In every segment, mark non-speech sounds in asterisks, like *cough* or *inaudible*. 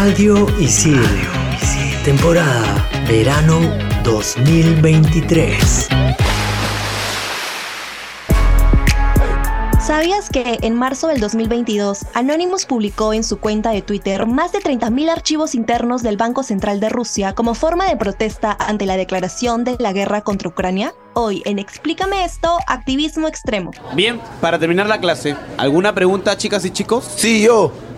Radio Isil. Temporada Verano 2023. ¿Sabías que en marzo del 2022 Anonymous publicó en su cuenta de Twitter más de 30.000 archivos internos del Banco Central de Rusia como forma de protesta ante la declaración de la guerra contra Ucrania? Hoy en Explícame esto, activismo extremo. Bien, para terminar la clase, ¿alguna pregunta chicas y chicos? Sí, yo.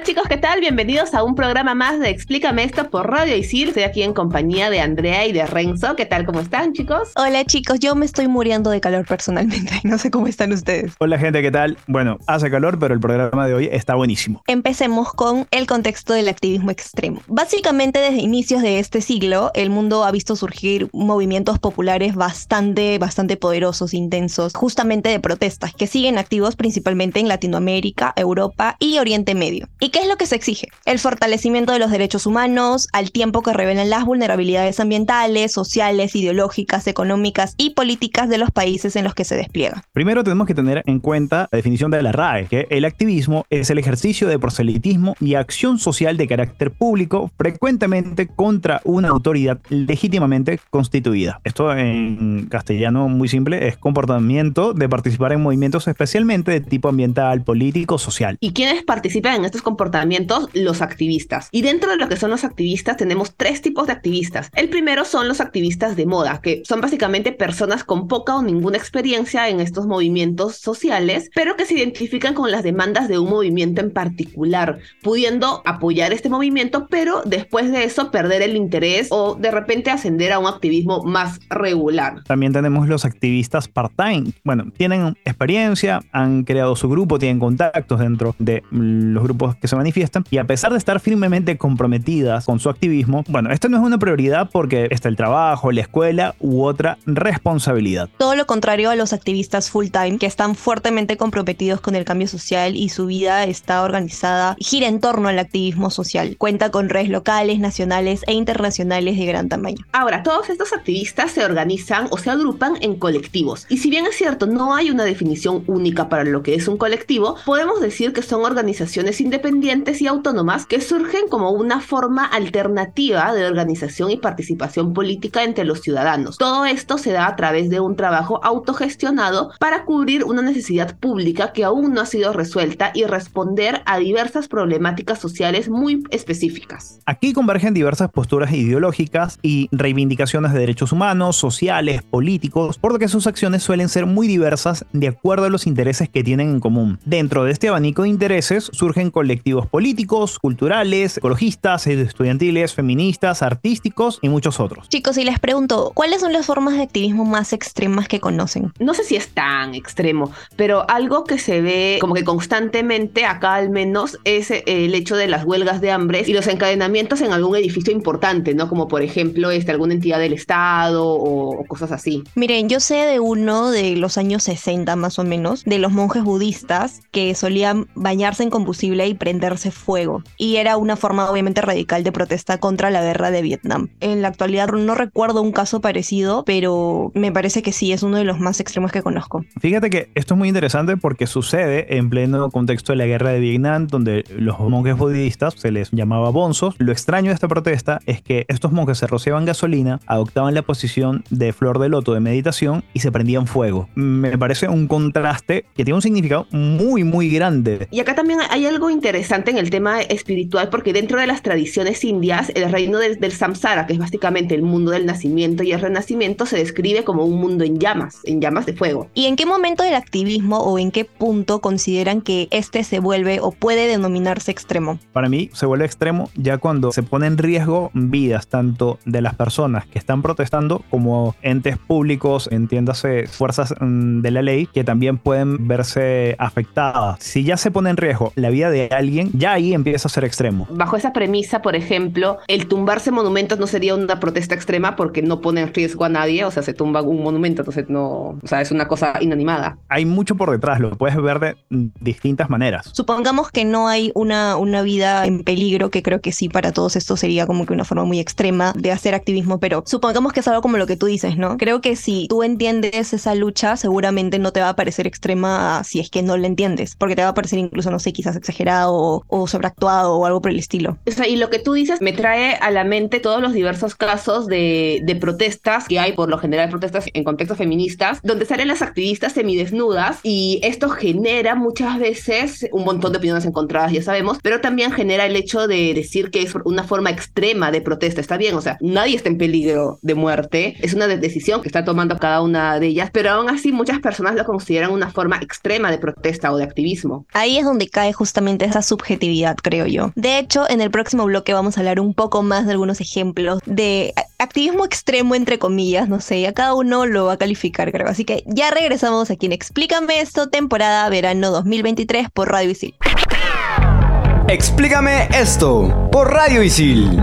Hola chicos, ¿qué tal? Bienvenidos a un programa más de Explícame esto por Radio Isil. Estoy aquí en compañía de Andrea y de Renzo. ¿Qué tal? ¿Cómo están chicos? Hola chicos, yo me estoy muriendo de calor personalmente. *laughs* No sé cómo están ustedes. Hola gente, ¿qué tal? Bueno, hace calor, pero el programa de hoy está buenísimo. Empecemos con el contexto del activismo extremo. Básicamente desde inicios de este siglo, el mundo ha visto surgir movimientos populares bastante, bastante poderosos, intensos, justamente de protestas, que siguen activos principalmente en Latinoamérica, Europa y Oriente Medio. ¿Y qué es lo que se exige? El fortalecimiento de los derechos humanos, al tiempo que revelan las vulnerabilidades ambientales, sociales, ideológicas, económicas y políticas de los países en los que se despliega. Primero tenemos que tener en cuenta la definición de la RAE, que el activismo es el ejercicio de proselitismo y acción social de carácter público, frecuentemente contra una autoridad legítimamente constituida. Esto en castellano muy simple es comportamiento de participar en movimientos especialmente de tipo ambiental, político, social. ¿Y quiénes participan en estos comportamientos? Los activistas. Y dentro de lo que son los activistas tenemos tres tipos de activistas. El primero son los activistas de moda, que son básicamente personas con poca o ninguna experiencia en estos movimientos sociales, pero que se identifican con las demandas de un movimiento en particular, pudiendo apoyar este movimiento, pero después de eso perder el interés o de repente ascender a un activismo más regular. También tenemos los activistas part-time. Bueno, tienen experiencia, han creado su grupo, tienen contactos dentro de los grupos que se manifiestan y a pesar de estar firmemente comprometidas con su activismo, bueno, esto no es una prioridad porque está el trabajo, la escuela u otra responsabilidad. Todo lo contrario a los activistas full-time que están fuertemente comprometidos con el cambio social y su vida está organizada, gira en torno al activismo social. Cuenta con redes locales, nacionales e internacionales de gran tamaño. Ahora, todos estos activistas se organizan o se agrupan en colectivos. Y si bien es cierto, no hay una definición única para lo que es un colectivo, podemos decir que son organizaciones independientes y autónomas que surgen como una forma alternativa de organización y participación política entre los ciudadanos. Todo esto se da a través de un trabajo autogestionado para cubrir una necesidad pública que aún no ha sido resuelta y responder a diversas problemáticas sociales muy específicas. Aquí convergen diversas posturas ideológicas y reivindicaciones de derechos humanos, sociales, políticos, por lo que sus acciones suelen ser muy diversas de acuerdo a los intereses que tienen en común. Dentro de este abanico de intereses surgen colectivos políticos, culturales, ecologistas, estudiantiles, feministas, artísticos y muchos otros. Chicos, y les pregunto, ¿cuáles son las formas de activismo más extremas que conocen? No sé si es tan extremo, pero algo que se ve como que constantemente acá al menos es eh, el hecho de las huelgas de hambre y los encadenamientos en algún edificio importante, ¿no? Como por ejemplo este, alguna entidad del Estado o, o cosas así. Miren, yo sé de uno de los años 60 más o menos, de los monjes budistas que solían bañarse en combustible y prenderse fuego. Y era una forma obviamente radical de protesta contra la guerra de Vietnam. En la actualidad no recuerdo un caso parecido, pero me parece que sí, es uno de los más extremos que conozco. Fíjate que esto es muy interesante porque sucede en pleno contexto de la guerra de Vietnam, donde los monjes budistas se les llamaba bonzos. Lo extraño de esta protesta es que estos monjes se rociaban gasolina, adoptaban la posición de flor de loto de meditación y se prendían fuego. Me parece un contraste que tiene un significado muy, muy grande. Y acá también hay algo interesante en el tema espiritual porque dentro de las tradiciones indias, el reino del, del samsara, que es básicamente el mundo del nacimiento y el renacimiento, se describe como un mundo en llamas, en llamas de fuego. ¿Y en qué momento del activismo o en qué punto consideran que este se vuelve o puede denominarse extremo? Para mí se vuelve extremo ya cuando se pone en riesgo vidas tanto de las personas que están protestando como entes públicos, entiéndase fuerzas mm, de la ley, que también pueden verse afectadas. Si ya se pone en riesgo la vida de alguien, ya ahí empieza a ser extremo. Bajo esa premisa, por ejemplo, el tumbarse monumentos no sería una protesta extrema porque no pone en riesgo a nadie, o sea, se tumba un monumento, entonces no, o sea, es una cosa inanimada. Hay mucho por detrás, lo puedes ver de distintas maneras. Supongamos que no hay una, una vida en peligro, que creo que sí para todos esto sería como que una forma muy extrema de hacer activismo, pero supongamos que es algo como lo que tú dices, ¿no? Creo que si tú entiendes esa lucha, seguramente no te va a parecer extrema si es que no la entiendes, porque te va a parecer incluso, no sé, quizás exagerado o, o sobreactuado o algo por el estilo. O sea, y lo que tú dices me trae a la mente todos los diversos casos de, de protestas que hay, por lo general protestas en contextos feministas, donde salen las activistas semidesnudas y esto genera muchas veces un montón de opiniones encontradas, ya sabemos, pero también genera el hecho de decir que es una forma extrema de protesta. Está bien, o sea, nadie está en peligro de muerte, es una de- decisión que está tomando cada una de ellas, pero aún así muchas personas lo consideran una forma extrema de protesta o de activismo. Ahí es donde cae justamente esa subjetividad, creo yo. De hecho, en el próximo bloque vamos a hablar un poco más de algunos ejemplos de a- activismo extremo, entre comillas, no sé, a cada uno lo va a calificar, creo. Así que ya regresamos aquí en Explícame esto, temporada verano 2023 por Radio Isil. Explícame esto por Radio Isil.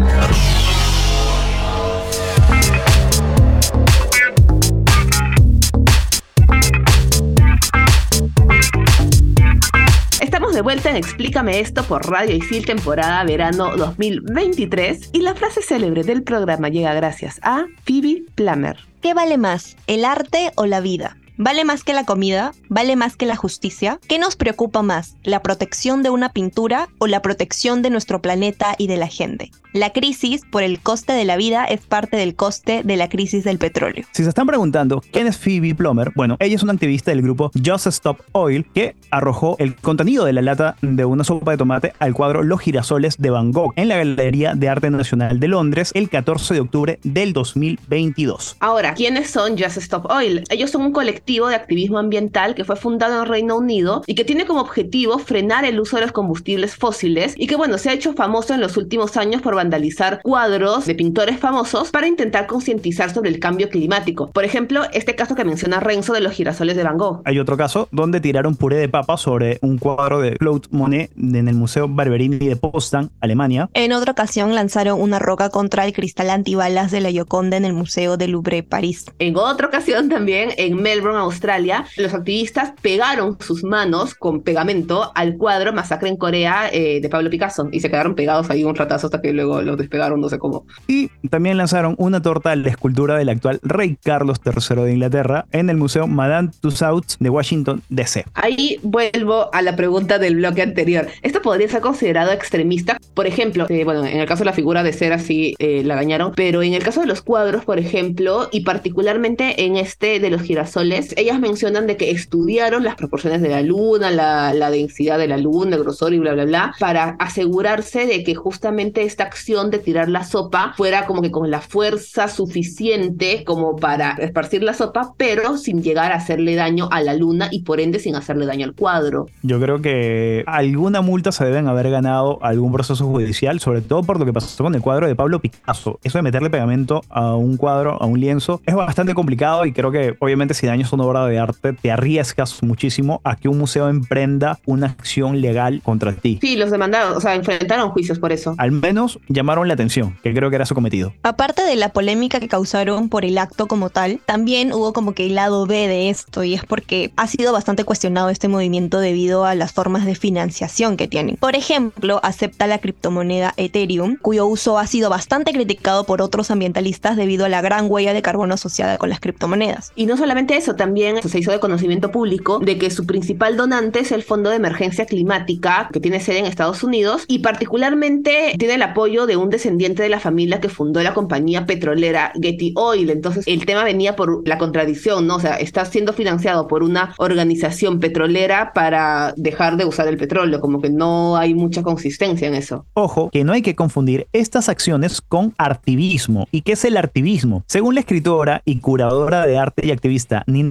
De vuelta en Explícame esto por Radio Isil temporada verano 2023 y la frase célebre del programa llega gracias a Phoebe Plummer. ¿Qué vale más, el arte o la vida? ¿Vale más que la comida? ¿Vale más que la justicia? ¿Qué nos preocupa más, la protección de una pintura o la protección de nuestro planeta y de la gente? La crisis por el coste de la vida es parte del coste de la crisis del petróleo. Si se están preguntando quién es Phoebe Plummer, bueno, ella es una activista del grupo Just Stop Oil que arrojó el contenido de la lata de una sopa de tomate al cuadro Los girasoles de Van Gogh en la Galería de Arte Nacional de Londres el 14 de octubre del 2022. Ahora, ¿quiénes son Just Stop Oil? Ellos son un colectivo de activismo ambiental que fue fundado en Reino Unido y que tiene como objetivo frenar el uso de los combustibles fósiles y que, bueno, se ha hecho famoso en los últimos años por vandalizar cuadros de pintores famosos para intentar concientizar sobre el cambio climático. Por ejemplo, este caso que menciona Renzo de los girasoles de Van Gogh. Hay otro caso donde tiraron puré de papa sobre un cuadro de Claude Monet en el Museo Barberini de Potsdam, Alemania. En otra ocasión lanzaron una roca contra el cristal antibalas de la Gioconda en el Museo del Louvre, París. En otra ocasión también, en Melbourne, Australia, los activistas pegaron sus manos con pegamento al cuadro Masacre en Corea eh, de Pablo Picasso y se quedaron pegados ahí un ratazo hasta que luego los despegaron, no sé cómo. Y también lanzaron una torta a la escultura del actual rey Carlos III de Inglaterra en el Museo Madame Tussauds de Washington, D.C. Ahí vuelvo a la pregunta del bloque anterior. ¿Esto podría ser considerado extremista? Por ejemplo, eh, bueno, en el caso de la figura de cera sí eh, la dañaron, pero en el caso de los cuadros, por ejemplo, y particularmente en este de los girasoles, ellas mencionan de que estudiaron las proporciones de la luna, la, la densidad de la luna, el grosor y bla, bla, bla, para asegurarse de que justamente esta acción de tirar la sopa fuera como que con la fuerza suficiente como para esparcir la sopa, pero sin llegar a hacerle daño a la luna y por ende sin hacerle daño al cuadro. Yo creo que alguna multa se deben haber ganado algún proceso judicial, sobre todo por lo que pasó con el cuadro de Pablo Picasso. Eso de meterle pegamento a un cuadro, a un lienzo, es bastante complicado y creo que obviamente si dañas una obra de arte te arriesgas muchísimo a que un museo emprenda una acción legal contra ti. Sí, los demandaron, o sea, enfrentaron juicios por eso. Al menos llamaron la atención, que creo que era su cometido. Aparte de la polémica que causaron por el acto como tal, también hubo como que el lado B de esto y es porque ha sido bastante cuestionado este movimiento debido a las formas de financiación que tienen. Por ejemplo, acepta la criptomoneda Ethereum, cuyo uso ha sido bastante criticado por otros ambientalistas debido a la gran huella de carbono asociada con las criptomonedas. Y no solamente eso, también también se hizo de conocimiento público de que su principal donante es el Fondo de Emergencia Climática, que tiene sede en Estados Unidos, y particularmente tiene el apoyo de un descendiente de la familia que fundó la compañía petrolera Getty Oil. Entonces, el tema venía por la contradicción, ¿no? O sea, está siendo financiado por una organización petrolera para dejar de usar el petróleo, como que no hay mucha consistencia en eso. Ojo, que no hay que confundir estas acciones con artivismo. ¿Y qué es el artivismo? Según la escritora y curadora de arte y activista Nina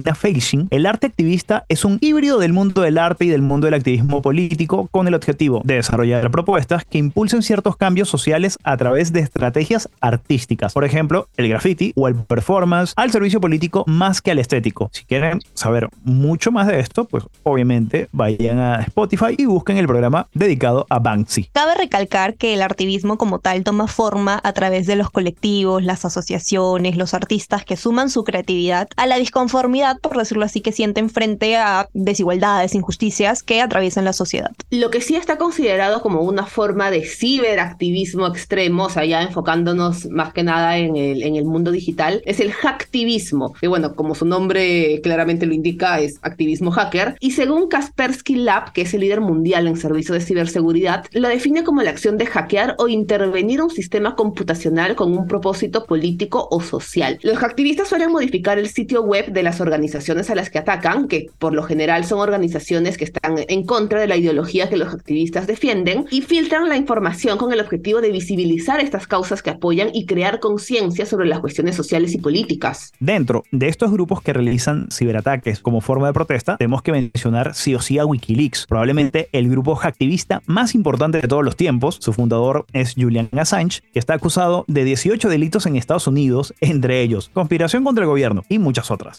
El arte activista es un híbrido del mundo del arte y del mundo del activismo político con el objetivo de desarrollar propuestas que impulsen ciertos cambios sociales a través de estrategias artísticas. Por ejemplo, el graffiti o el performance al servicio político más que al estético. Si quieren saber mucho más de esto, pues obviamente vayan a Spotify y busquen el programa dedicado a Banksy. Cabe recalcar que el artivismo como tal toma forma a través de los colectivos, las asociaciones, los artistas que suman su creatividad a la disconformidad, por decirlo así, que sienten frente a desigualdades, injusticias que atraviesan la sociedad. Lo que sí está considerado como una forma de ciberactivismo extremo, o sea, ya enfocándonos más que nada en el, en el mundo digital, es el hacktivismo, que bueno, como su nombre claramente lo indica, es activismo hacker. Y según Kaspersky Lab, que es el líder mundial en servicios de ciberseguridad, lo define como la acción de hackear o intervenir un sistema computacional con un propósito político o social. Los hacktivistas suelen modificar el sitio web de las organizaciones a las que atacan, que por lo general son organizaciones que están en contra de la ideología que los activistas defienden, y filtran la información con el objetivo de visibilizar estas causas que apoyan y crear conciencia sobre las cuestiones sociales y políticas. Dentro de estos grupos que realizan ciberataques como forma de protesta, tenemos que mencionar sí o sí a Wikileaks, probablemente el grupo hacktivista más importante de todos los tiempos. Su fundador es Julian Assange, que está acusado de 18 delitos en Estados Unidos, entre ellos conspiración contra el gobierno y muchas otras.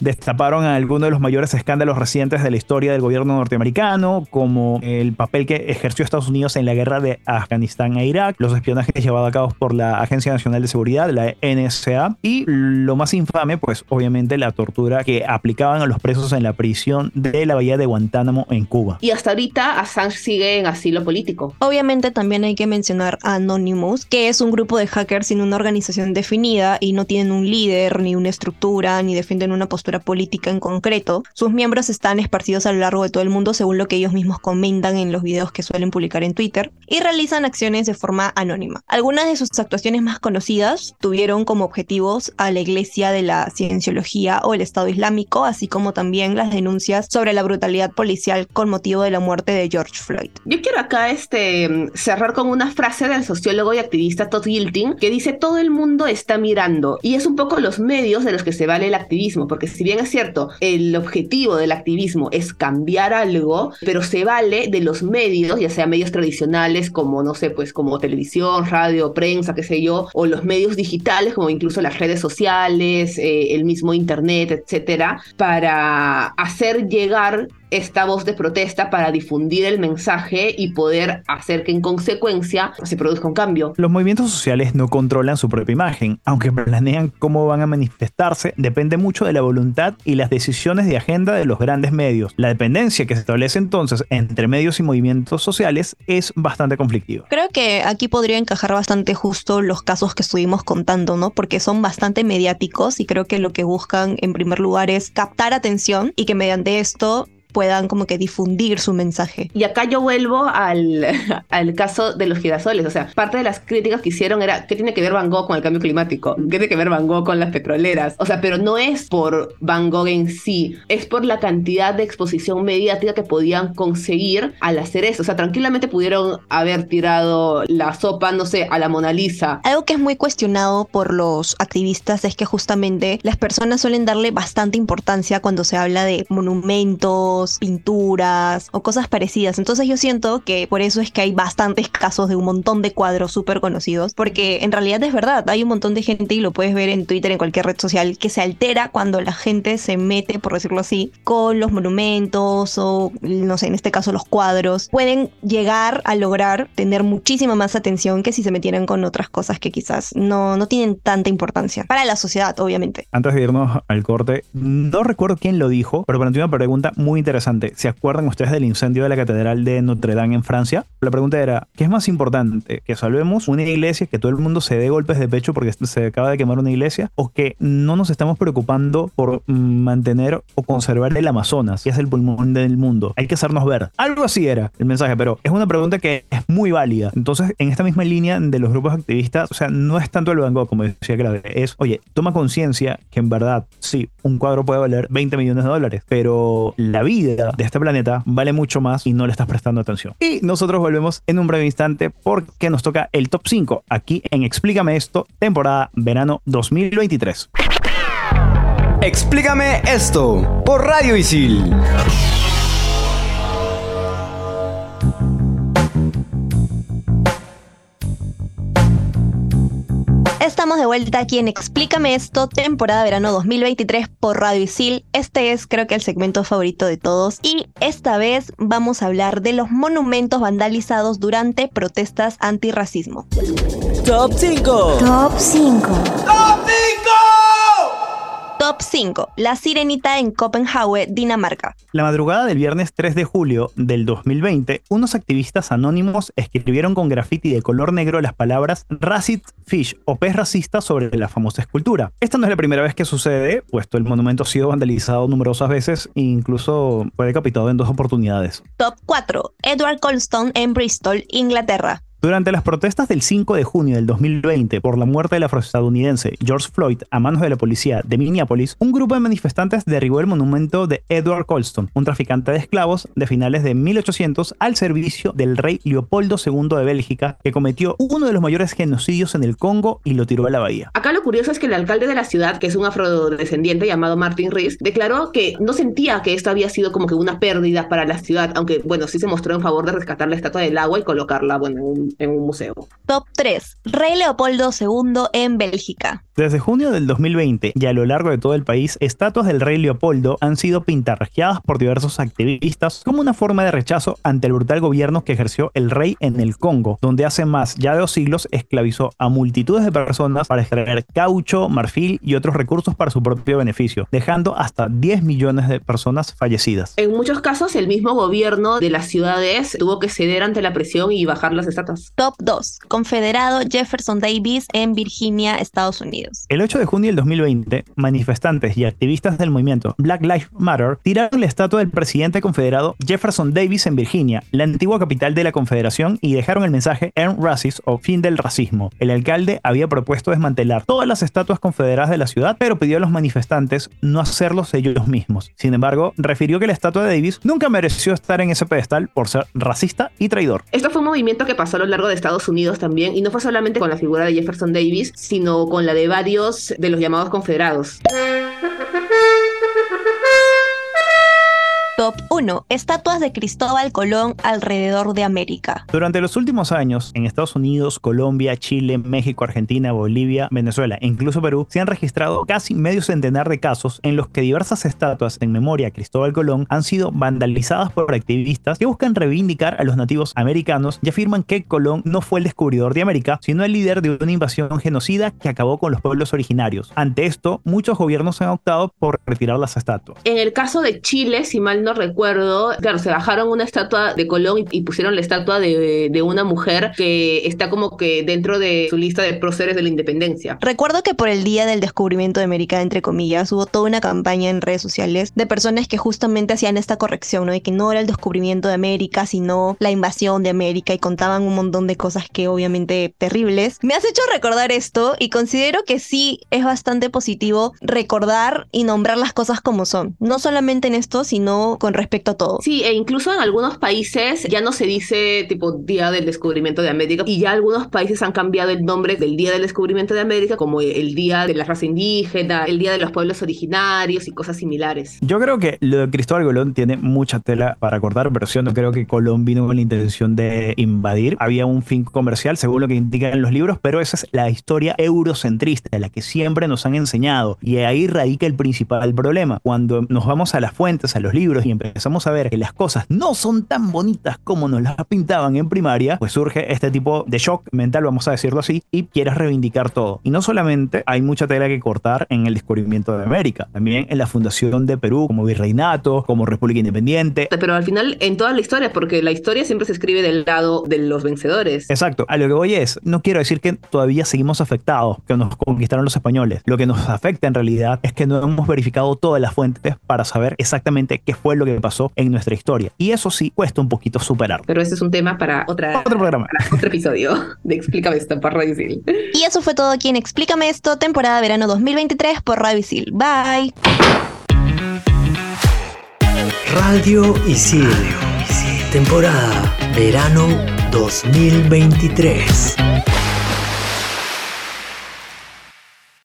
Destaparon a algunos de los mayores escándalos recientes de la historia del gobierno norteamericano, como el papel que ejerció Estados Unidos en la guerra de Afganistán e Irak, los espionajes llevados a cabo por la Agencia Nacional de Seguridad, la NSA, y lo más infame, pues obviamente la tortura que aplicaban a los presos en la prisión de la bahía de Guantánamo en Cuba. Y hasta ahorita Assange sigue en asilo político. Obviamente también hay que mencionar a Anonymous, que es un grupo de hackers sin una organización definida y no tienen un líder, ni una estructura, ni defienden una postura política en concreto. Sus miembros están esparcidos a lo largo de todo el mundo según lo que ellos mismos comentan en los videos que suelen publicar en Twitter y realizan acciones de forma anónima. Algunas de sus actuaciones más conocidas tuvieron como objetivos a la Iglesia de la Cienciología o el Estado Islámico, así como también las denuncias sobre la brutalidad policial con motivo de la muerte de George Floyd. Yo quiero acá este, cerrar con una frase del sociólogo y activista Todd Gilting que dice todo el mundo está mirando y es un poco los medios de los que se vale el activismo, porque si bien es cierto, el objetivo del activismo es cambiar algo, pero se vale de los medios, ya sea medios tradicionales como, no sé, pues como televisión, radio, prensa, qué sé yo, o los medios digitales como incluso las redes sociales, eh, el mismo internet, etcétera, para hacer llegar esta voz de protesta para difundir el mensaje y poder hacer que en consecuencia se produzca un cambio. Los movimientos sociales no controlan su propia imagen, aunque planean cómo van a manifestarse, depende mucho de la voluntad y las decisiones de agenda de los grandes medios. La dependencia que se establece entonces entre medios y movimientos sociales es bastante conflictiva. Creo que aquí podría encajar bastante justo los casos que estuvimos contando, ¿no? Porque son bastante mediáticos y creo que lo que buscan en primer lugar es captar atención y que mediante esto puedan como que difundir su mensaje. Y acá yo vuelvo al, *laughs* al caso de los girasoles. O sea, parte de las críticas que hicieron era, ¿qué tiene que ver Van Gogh con el cambio climático? ¿Qué tiene que ver Van Gogh con las petroleras? O sea, pero no es por Van Gogh en sí, es por la cantidad de exposición mediática que podían conseguir al hacer eso. O sea, tranquilamente pudieron haber tirado la sopa, no sé, a la Mona Lisa. Algo que es muy cuestionado por los activistas es que justamente las personas suelen darle bastante importancia cuando se habla de monumentos, pinturas o cosas parecidas. Entonces yo siento que por eso es que hay bastantes casos de un montón de cuadros súper conocidos, porque en realidad es verdad, hay un montón de gente y lo puedes ver en Twitter, en cualquier red social, que se altera cuando la gente se mete, por decirlo así, con los monumentos o, no sé, en este caso los cuadros. Pueden llegar a lograr tener muchísima más atención que si se metieran con otras cosas que quizás no, no tienen tanta importancia. Para la sociedad, obviamente. Antes de irnos al corte, no recuerdo quién lo dijo, pero planteé una pregunta muy interesante interesante. ¿Se acuerdan ustedes del incendio de la Catedral de Notre Dame en Francia? La pregunta era, ¿qué es más importante? ¿Que salvemos una iglesia, que todo el mundo se dé golpes de pecho porque se acaba de quemar una iglesia? ¿O que no nos estamos preocupando por mantener o conservar el Amazonas, que es el pulmón del mundo? Hay que hacernos ver. Algo así era el mensaje, pero es una pregunta que es muy válida. Entonces, en esta misma línea de los grupos activistas, o sea, no es tanto el Van Gogh, como decía Clave, es, oye, toma conciencia que en verdad, sí, un cuadro puede valer 20 millones de dólares, pero la vida de este planeta vale mucho más y no le estás prestando atención. Y nosotros volvemos en un breve instante porque nos toca el top 5 aquí en Explícame esto, temporada verano 2023. Explícame esto por Radio Isil. Estamos de vuelta aquí en Explícame esto, temporada verano 2023 por Radio Isil. Este es creo que el segmento favorito de todos y esta vez vamos a hablar de los monumentos vandalizados durante protestas antirracismo. Top 5. Top 5. ¡Top 5! Top 5. La Sirenita en Copenhague, Dinamarca. La madrugada del viernes 3 de julio del 2020, unos activistas anónimos escribieron con grafiti de color negro las palabras Racist Fish o pez racista sobre la famosa escultura. Esta no es la primera vez que sucede, puesto el monumento ha sido vandalizado numerosas veces e incluso fue decapitado en dos oportunidades. Top 4. Edward Colston en Bristol, Inglaterra. Durante las protestas del 5 de junio del 2020 por la muerte del afroestadounidense George Floyd a manos de la policía de Minneapolis, un grupo de manifestantes derribó el monumento de Edward Colston, un traficante de esclavos de finales de 1800 al servicio del rey Leopoldo II de Bélgica, que cometió uno de los mayores genocidios en el Congo y lo tiró a la bahía. Acá lo curioso es que el alcalde de la ciudad, que es un afrodescendiente llamado Martin Rees, declaró que no sentía que esto había sido como que una pérdida para la ciudad, aunque bueno, sí se mostró en favor de rescatar la estatua del agua y colocarla, bueno, en un en un museo. Top 3. Rey Leopoldo II en Bélgica. Desde junio del 2020 y a lo largo de todo el país, estatuas del rey Leopoldo han sido pintarrajeadas por diversos activistas como una forma de rechazo ante el brutal gobierno que ejerció el rey en el Congo, donde hace más ya de dos siglos esclavizó a multitudes de personas para extraer caucho, marfil y otros recursos para su propio beneficio, dejando hasta 10 millones de personas fallecidas. En muchos casos, el mismo gobierno de las ciudades tuvo que ceder ante la presión y bajar las estatuas. Top 2. Confederado Jefferson Davis en Virginia, Estados Unidos. El 8 de junio del 2020, manifestantes y activistas del movimiento Black Lives Matter tiraron la estatua del presidente confederado Jefferson Davis en Virginia, la antigua capital de la Confederación, y dejaron el mensaje End Racist o fin del racismo. El alcalde había propuesto desmantelar todas las estatuas confederadas de la ciudad, pero pidió a los manifestantes no hacerlos ellos mismos. Sin embargo, refirió que la estatua de Davis nunca mereció estar en ese pedestal por ser racista y traidor. Esto fue un movimiento que pasó a lo largo de Estados Unidos también, y no fue solamente con la figura de Jefferson Davis, sino con la de varios de los llamados confederados. 1. Estatuas de Cristóbal Colón alrededor de América. Durante los últimos años, en Estados Unidos, Colombia, Chile, México, Argentina, Bolivia, Venezuela e incluso Perú, se han registrado casi medio centenar de casos en los que diversas estatuas en memoria a Cristóbal Colón han sido vandalizadas por activistas que buscan reivindicar a los nativos americanos y afirman que Colón no fue el descubridor de América, sino el líder de una invasión genocida que acabó con los pueblos originarios. Ante esto, muchos gobiernos han optado por retirar las estatuas. En el caso de Chile, si mal no recuerdo, claro, se bajaron una estatua de Colón y, y pusieron la estatua de, de, una mujer que está como que dentro de su lista de próceres de la independencia. Recuerdo que por el día del descubrimiento de América, entre comillas, hubo toda una campaña en redes sociales de personas que justamente hacían esta corrección, ¿no? De que no era el descubrimiento de América, sino la invasión de América y contaban un montón de cosas que obviamente terribles. Me has hecho recordar esto y considero que sí es bastante positivo recordar y nombrar las cosas como son. No solamente en esto, sino con respecto a todo. Sí, e incluso en algunos países ya no se dice tipo Día del Descubrimiento de América y ya algunos países han cambiado el nombre del Día del Descubrimiento de América como el Día de la Raza Indígena, el Día de los Pueblos Originarios y cosas similares. Yo creo que lo de Cristóbal Colón tiene mucha tela para cortar, pero yo no creo que Colón vino con la intención de invadir. Había un fin comercial, según lo que indican los libros, pero esa es la historia eurocentrista, la que siempre nos han enseñado. Y ahí radica el principal problema. Cuando nos vamos a las fuentes, a los libros y empezamos empezamos a ver que las cosas no son tan bonitas como nos las pintaban en primaria, pues surge este tipo de shock mental, vamos a decirlo así, y quieres reivindicar todo. Y no solamente hay mucha tela que cortar en el descubrimiento de América, también en la fundación de Perú como virreinato, como república independiente. Pero al final, en toda la historia, porque la historia siempre se escribe del lado de los vencedores. Exacto, a lo que voy es, no quiero decir que todavía seguimos afectados, que nos conquistaron los españoles. Lo que nos afecta en realidad es que no hemos verificado todas las fuentes para saber exactamente qué fue lo que pasó en nuestra historia. Y eso sí cuesta un poquito superar. Pero ese es un tema para otra, Otro programa. para otro episodio de Explícame esto por Radio Isil. Y eso fue todo aquí en Explícame esto, temporada verano 2023 por Radio Isil. Bye. Radio Isil. Temporada verano 2023.